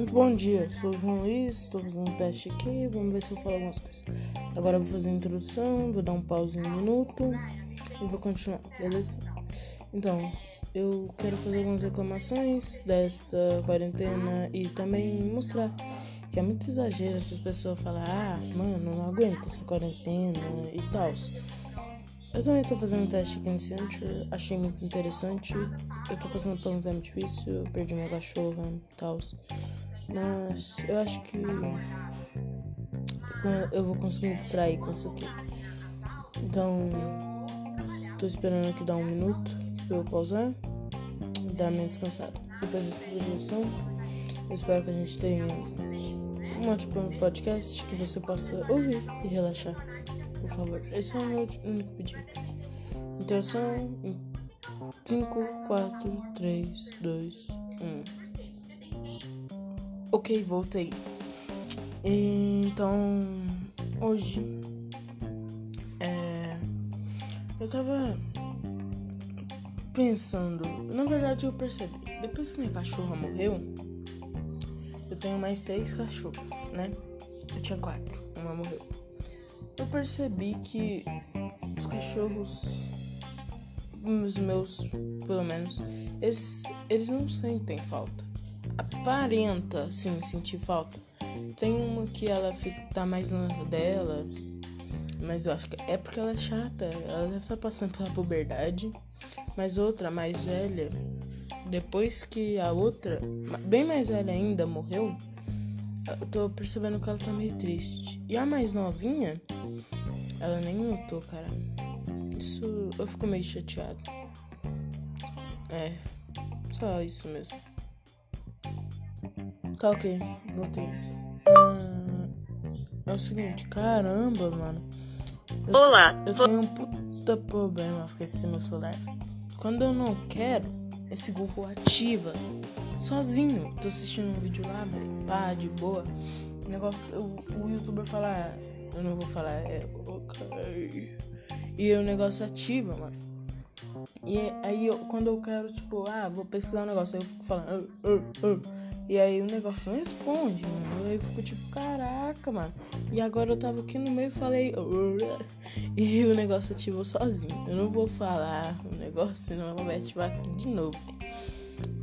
Muito bom dia, sou o João Luiz, estou fazendo um teste aqui, vamos ver se eu falo algumas coisas. Agora vou fazer a introdução, vou dar um pause em um minuto e vou continuar, beleza? Então, eu quero fazer algumas reclamações dessa quarentena e também mostrar que é muito exagero essas pessoas falar, ah, mano, não aguento essa quarentena e tal. Eu também tô fazendo um teste aqui iniciante, achei muito interessante. Eu tô passando por um tempo difícil, perdi minha cachorra e tal. Mas eu acho que eu vou conseguir me distrair com isso aqui. Então, tô esperando aqui dar um minuto pra eu pausar e dar minha descansada. Depois dessa introdução, eu espero que a gente tenha um ótimo podcast que você possa ouvir e relaxar por favor. Esse é o meu único pedido. Introdução em 5, 4, 3, 2, 1. Ok, voltei. Então, hoje é, eu tava pensando. Na verdade, eu percebi. Depois que minha cachorra morreu, eu tenho mais seis cachorras, né? Eu tinha quatro, uma morreu eu percebi que os cachorros, os meus, pelo menos, eles, eles não sentem falta. Aparenta, sim, sentir falta. Tem uma que ela fica, tá mais longe dela, mas eu acho que é porque ela é chata. Ela deve estar passando pela puberdade. Mas outra, mais velha, depois que a outra, bem mais velha ainda, morreu, eu tô percebendo que ela tá meio triste. E a mais novinha, ela nem notou, cara. Isso eu fico meio chateado. É, só isso mesmo. Tá ok, voltei. Ah, é o seguinte, caramba, mano. Eu, Olá. Eu tenho um puta problema com esse meu celular. Quando eu não quero, esse Google ativa sozinho. Tô assistindo um vídeo lá, pá, de boa. O negócio, o, o youtuber fala, eu não vou falar, é ok. E o negócio ativa, mano. E aí eu, quando eu quero, tipo, ah, vou pesquisar um negócio, aí eu fico falando, uh, uh, uh. E aí o negócio não responde, mano. Eu fico tipo, caraca, mano. E agora eu tava aqui no meio e falei. E o negócio ativou sozinho. Eu não vou falar o negócio, senão vai ativar de novo.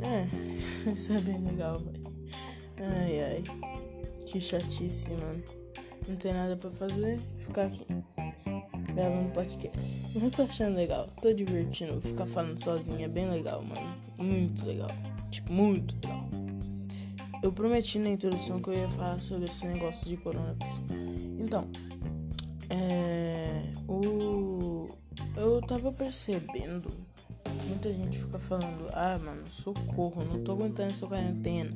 É, isso é bem legal, velho. Ai, ai. Que chatice, mano. Não tem nada pra fazer, ficar aqui gravando podcast. Eu tô achando legal, tô divertindo. Ficar falando sozinho é bem legal, mano. Muito legal. Tipo, muito legal. Eu prometi na introdução que eu ia falar sobre esse negócio de coronavírus. Então, é. O. Eu tava percebendo Muita gente fica falando, ah, mano, socorro, não tô aguentando essa quarentena.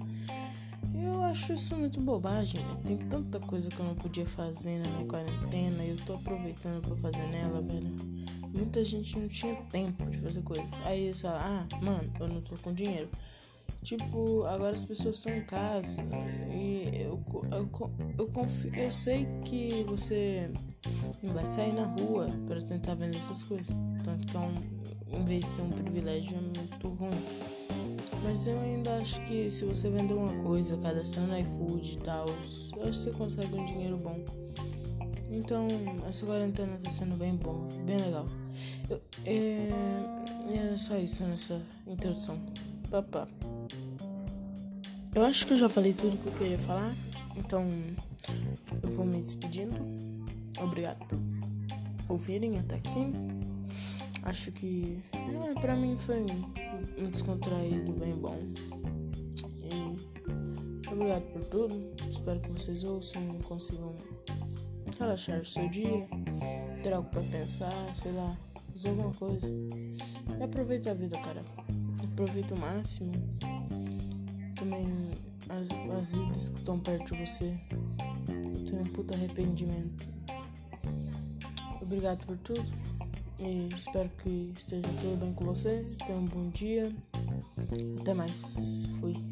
Eu acho isso muito bobagem, velho. Tem tanta coisa que eu não podia fazer na minha quarentena e eu tô aproveitando pra fazer nela, velho. Muita gente não tinha tempo de fazer coisas. Aí eles falam, ah, mano, eu não tô com dinheiro. Tipo, agora as pessoas estão em casa e eu, eu, eu, confio, eu sei que você não vai sair na rua para tentar vender essas coisas. Tanto que é um, em vez de ser um privilégio, é muito ruim. Mas eu ainda acho que se você vender uma coisa, cadastrando iFood e tal, eu acho que você consegue um dinheiro bom. Então, essa quarentena tá sendo bem bom, bem legal. Eu, é, é só isso nessa introdução. Papá. Eu acho que eu já falei tudo que eu queria falar, então eu vou me despedindo. Obrigado por ouvirem até aqui. Acho que é, pra mim foi um, descontraído bem bom. E obrigado por tudo. Espero que vocês ouçam e consigam relaxar o seu dia, ter algo pra pensar, sei lá, fazer alguma coisa. E aproveita a vida, cara. Aproveita o máximo também as, as vidas que estão perto de você. Eu tenho um puta arrependimento. Obrigado por tudo. E espero que esteja tudo bem com você. Tenha um bom dia. Até mais. Fui.